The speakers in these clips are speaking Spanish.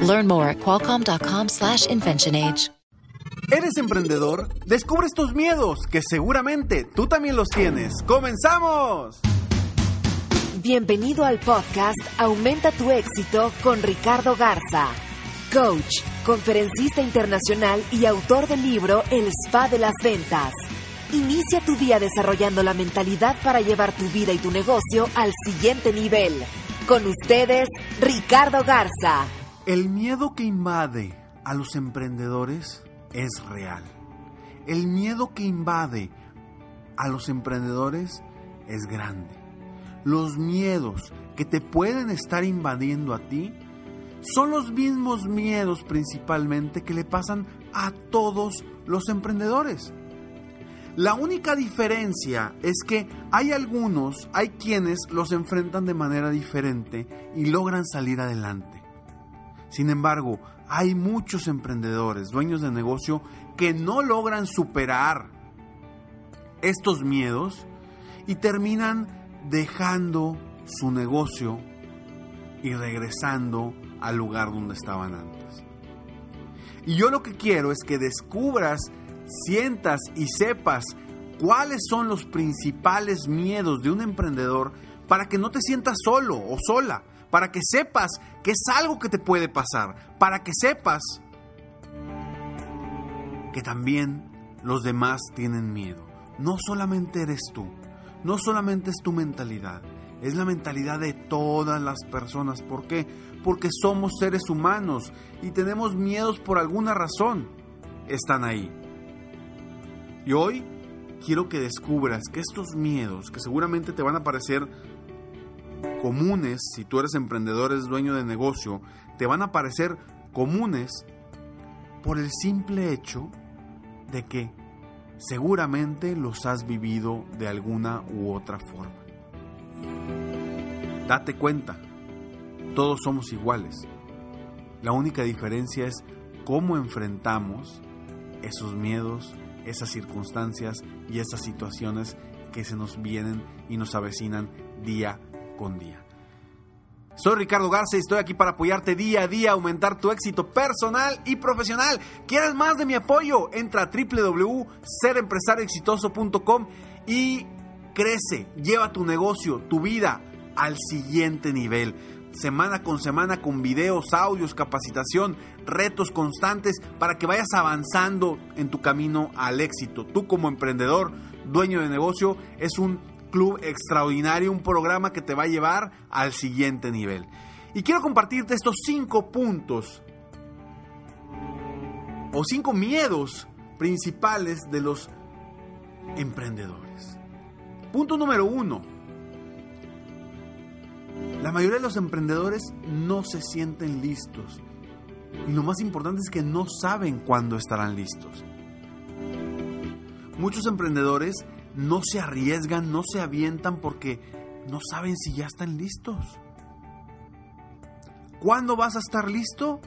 Learn more at qualcomm.com/inventionage. ¿Eres emprendedor? Descubre estos miedos que seguramente tú también los tienes. ¡Comenzamos! Bienvenido al podcast Aumenta tu éxito con Ricardo Garza, coach, conferencista internacional y autor del libro El Spa de las Ventas. Inicia tu día desarrollando la mentalidad para llevar tu vida y tu negocio al siguiente nivel. Con ustedes, Ricardo Garza. El miedo que invade a los emprendedores es real. El miedo que invade a los emprendedores es grande. Los miedos que te pueden estar invadiendo a ti son los mismos miedos principalmente que le pasan a todos los emprendedores. La única diferencia es que hay algunos, hay quienes los enfrentan de manera diferente y logran salir adelante. Sin embargo, hay muchos emprendedores, dueños de negocio, que no logran superar estos miedos y terminan dejando su negocio y regresando al lugar donde estaban antes. Y yo lo que quiero es que descubras sientas y sepas cuáles son los principales miedos de un emprendedor para que no te sientas solo o sola, para que sepas que es algo que te puede pasar, para que sepas que también los demás tienen miedo. No solamente eres tú, no solamente es tu mentalidad, es la mentalidad de todas las personas. ¿Por qué? Porque somos seres humanos y tenemos miedos por alguna razón. Están ahí. Y hoy quiero que descubras que estos miedos, que seguramente te van a parecer comunes, si tú eres emprendedor, eres dueño de negocio, te van a parecer comunes por el simple hecho de que seguramente los has vivido de alguna u otra forma. Date cuenta, todos somos iguales. La única diferencia es cómo enfrentamos esos miedos, esas circunstancias y esas situaciones que se nos vienen y nos avecinan día con día. Soy Ricardo Garza y estoy aquí para apoyarte día a día, aumentar tu éxito personal y profesional. ¿Quieres más de mi apoyo? Entra a www.serempresarioexitoso.com y crece, lleva tu negocio, tu vida al siguiente nivel semana con semana con videos, audios, capacitación, retos constantes para que vayas avanzando en tu camino al éxito. Tú como emprendedor, dueño de negocio, es un club extraordinario, un programa que te va a llevar al siguiente nivel. Y quiero compartirte estos cinco puntos o cinco miedos principales de los emprendedores. Punto número uno la mayoría de los emprendedores no se sienten listos. Y lo más importante es que no saben cuándo estarán listos. Muchos emprendedores no se arriesgan, no se avientan porque no saben si ya están listos. ¿Cuándo vas a estar listo?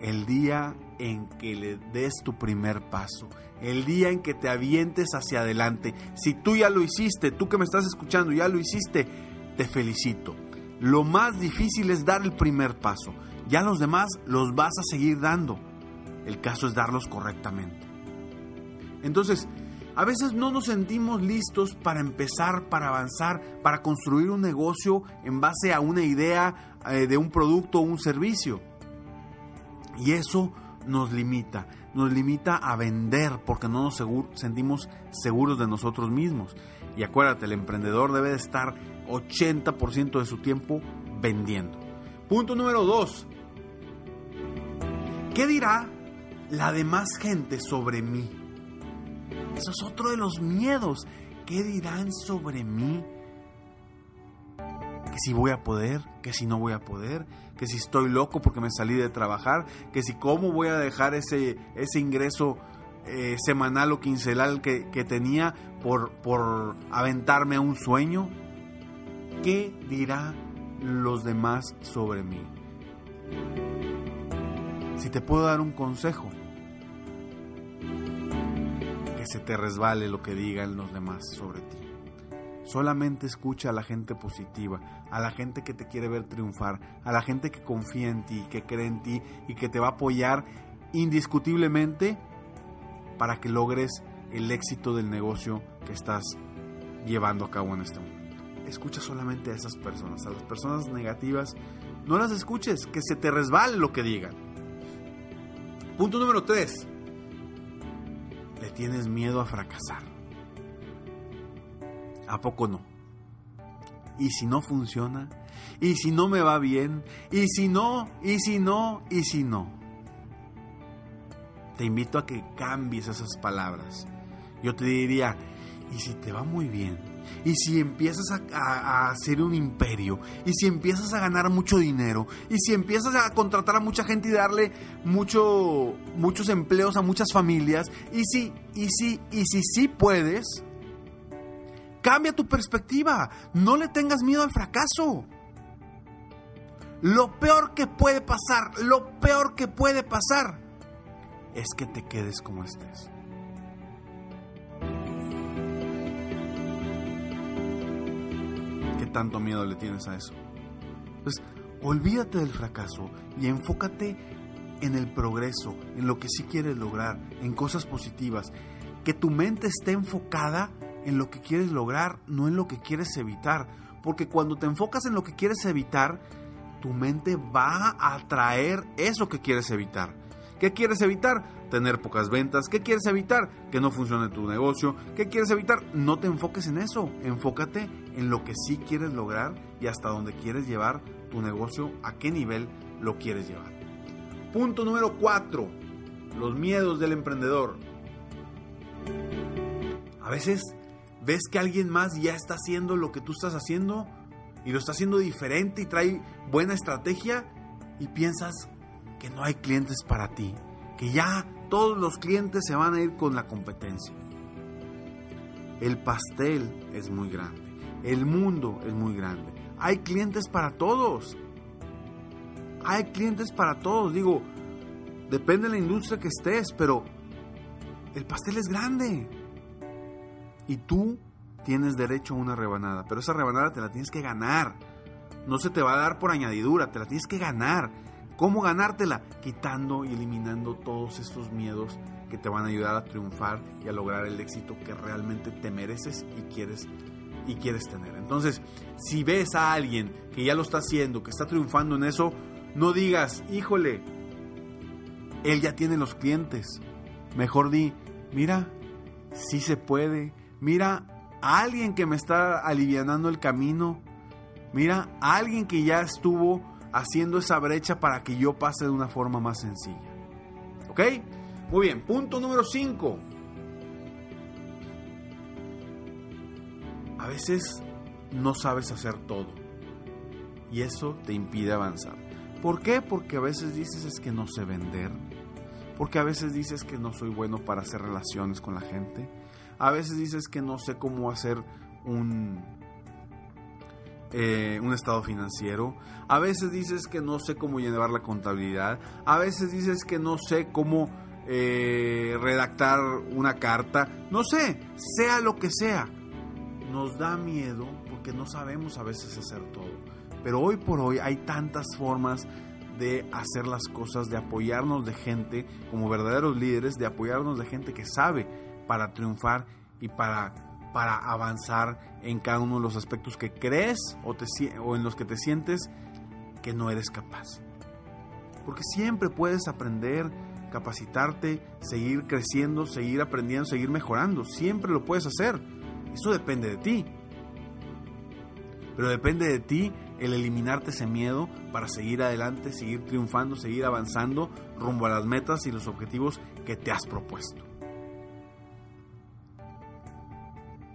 El día en que le des tu primer paso, el día en que te avientes hacia adelante. Si tú ya lo hiciste, tú que me estás escuchando, ya lo hiciste, te felicito. Lo más difícil es dar el primer paso. Ya los demás los vas a seguir dando. El caso es darlos correctamente. Entonces, a veces no nos sentimos listos para empezar, para avanzar, para construir un negocio en base a una idea eh, de un producto o un servicio. Y eso nos limita, nos limita a vender porque no nos sentimos seguros de nosotros mismos. Y acuérdate, el emprendedor debe de estar 80% de su tiempo vendiendo. Punto número 2. ¿Qué dirá la demás gente sobre mí? Eso es otro de los miedos. ¿Qué dirán sobre mí? que si voy a poder, que si no voy a poder, que si estoy loco porque me salí de trabajar, que si cómo voy a dejar ese, ese ingreso eh, semanal o quincenal que, que tenía por, por aventarme a un sueño. ¿Qué dirá los demás sobre mí? Si te puedo dar un consejo, se te resbale lo que digan los demás sobre ti. Solamente escucha a la gente positiva, a la gente que te quiere ver triunfar, a la gente que confía en ti, que cree en ti y que te va a apoyar indiscutiblemente para que logres el éxito del negocio que estás llevando a cabo en este momento. Escucha solamente a esas personas, a las personas negativas, no las escuches, que se te resbale lo que digan. Punto número 3. Tienes miedo a fracasar. ¿A poco no? ¿Y si no funciona? ¿Y si no me va bien? ¿Y si no? ¿Y si no? ¿Y si no? Te invito a que cambies esas palabras. Yo te diría, ¿y si te va muy bien? ¿Y si empiezas a, hacer un imperio? ¿Y si empiezas a ganar mucho dinero? ¿Y si empiezas a contratar a mucha gente y darle mucho, muchos empleos a muchas familias? ¿Y si, y si, y si sí puedes? Cambia tu perspectiva. No le tengas miedo al fracaso. Lo peor que puede pasar, lo peor que puede pasar es que te quedes como estés. Tanto miedo le tienes a eso? Pues olvídate del fracaso y enfócate en el progreso, en lo que sí quieres lograr, en cosas positivas. Que tu mente esté enfocada en lo que quieres lograr, no en lo que quieres evitar. Porque cuando te enfocas en lo que quieres evitar, tu mente va a atraer eso que quieres evitar. ¿Qué quieres evitar? Tener pocas ventas. ¿Qué quieres evitar? Que no funcione tu negocio. ¿Qué quieres evitar? No te enfoques en eso. Enfócate en lo que sí quieres lograr y hasta dónde quieres llevar tu negocio, a qué nivel lo quieres llevar. Punto número 4. Los miedos del emprendedor. A veces ves que alguien más ya está haciendo lo que tú estás haciendo y lo está haciendo diferente y trae buena estrategia y piensas que no hay clientes para ti, que ya todos los clientes se van a ir con la competencia. El pastel es muy grande, el mundo es muy grande, hay clientes para todos, hay clientes para todos, digo, depende de la industria que estés, pero el pastel es grande y tú tienes derecho a una rebanada, pero esa rebanada te la tienes que ganar. No se te va a dar por añadidura, te la tienes que ganar. ¿Cómo ganártela? Quitando y eliminando todos estos miedos que te van a ayudar a triunfar y a lograr el éxito que realmente te mereces y quieres y quieres tener. Entonces, si ves a alguien que ya lo está haciendo, que está triunfando en eso, no digas, "Híjole, él ya tiene los clientes." Mejor di, "Mira, sí se puede." Mira, alguien que me está alivianando el camino. Mira, alguien que ya estuvo haciendo esa brecha para que yo pase de una forma más sencilla. ¿Ok? Muy bien, punto número 5. A veces no sabes hacer todo. Y eso te impide avanzar. ¿Por qué? Porque a veces dices es que no sé vender. Porque a veces dices que no soy bueno para hacer relaciones con la gente a veces dices que no sé cómo hacer un, eh, un estado financiero. A veces dices que no sé cómo llevar la contabilidad. A veces dices que no sé cómo eh, redactar una carta. No sé, sea lo que sea. Nos da miedo porque no sabemos a veces hacer todo. Pero hoy por hoy hay tantas formas de hacer las cosas, de apoyarnos de gente como verdaderos líderes, de apoyarnos de gente que sabe para triunfar y para, para avanzar en cada uno de los aspectos que crees o, te, o en los que te sientes que no eres capaz. Porque siempre puedes aprender, capacitarte, seguir creciendo, seguir aprendiendo, seguir mejorando. Siempre lo puedes hacer. Eso depende de ti. Pero depende de ti el eliminarte ese miedo para seguir adelante, seguir triunfando, seguir avanzando rumbo a las metas y los objetivos que te has propuesto.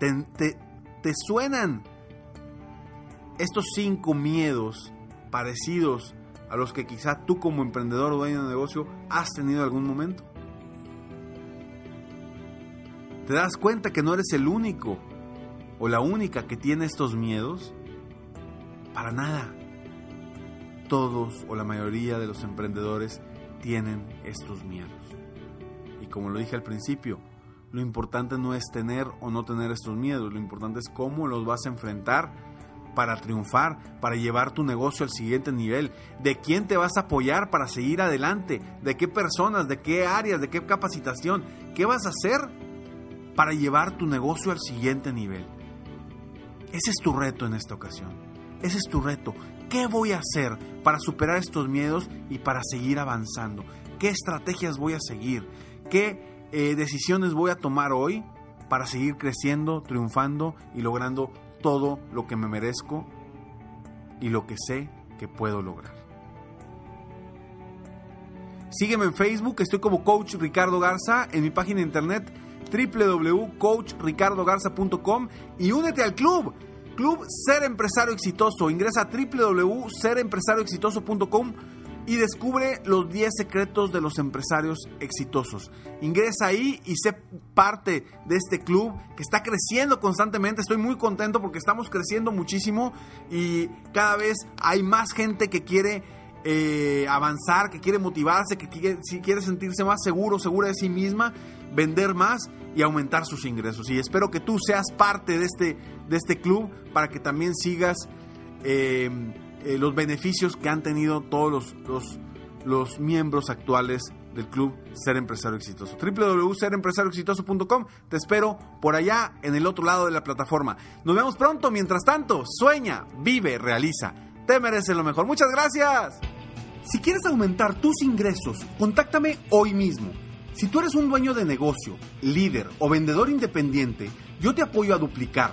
Te, suenan estos cinco miedos parecidos a los que quizá tú como emprendedor o dueño de negocio has tenido algún momento? ¿Te das cuenta que no eres el único o la única que tiene estos miedos? Para nada. Todos o la mayoría de los emprendedores tienen estos miedos. Y como lo dije al principio, lo importante no es tener o no tener estos miedos, lo importante es cómo los vas a enfrentar para triunfar, para llevar tu negocio al siguiente nivel, de quién te vas a apoyar para seguir adelante, de qué personas, de qué áreas, de qué capacitación, qué vas a hacer para llevar tu negocio al siguiente nivel. Ese es tu reto en esta ocasión. Ese es tu reto. ¿Qué voy a hacer para superar estos miedos y para seguir avanzando? ¿Qué estrategias voy a seguir? ¿Qué eh, decisiones voy a tomar hoy para seguir creciendo, triunfando y logrando todo lo que me merezco y lo que sé que puedo lograr. Sígueme en Facebook, estoy como Coach Ricardo Garza, en mi página de internet www.coachricardogarza.com y únete al club, Club Ser Empresario Exitoso. Ingresa a www.serempresarioexitoso.com y descubre los 10 secretos de los empresarios exitosos. Ingresa ahí y sé parte de este club que está creciendo constantemente. Estoy muy contento porque estamos creciendo muchísimo y cada vez hay más gente que quiere eh, avanzar, que quiere motivarse, que quiere, si quiere sentirse más seguro, segura de sí misma, vender más y aumentar sus ingresos. Y espero que tú seas parte de este, de este club para que también sigas. Eh, eh, los beneficios que han tenido todos los, los, miembros actuales del club Ser Empresario Exitoso. www.serempresarioexitoso.com. Te espero por allá en el otro lado de la plataforma. Nos vemos pronto. Mientras tanto, sueña, vive, realiza. Te mereces lo mejor. Muchas gracias. Si quieres aumentar tus ingresos, contáctame hoy mismo. Si tú eres un dueño de negocio, líder o vendedor independiente, yo te apoyo a duplicar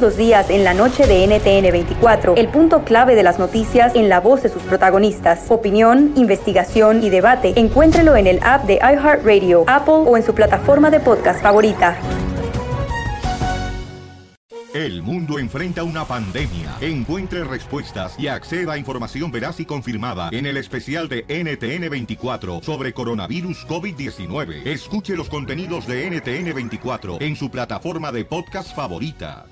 Todos los días en la noche de NTN 24, el punto clave de las noticias en la voz de sus protagonistas. Opinión, investigación y debate. Encuéntrelo en el app de iHeartRadio, Apple o en su plataforma de podcast favorita. El mundo enfrenta una pandemia. Encuentre respuestas y acceda a información veraz y confirmada en el especial de NTN24 sobre coronavirus COVID-19. Escuche los contenidos de NTN24 en su plataforma de podcast favorita.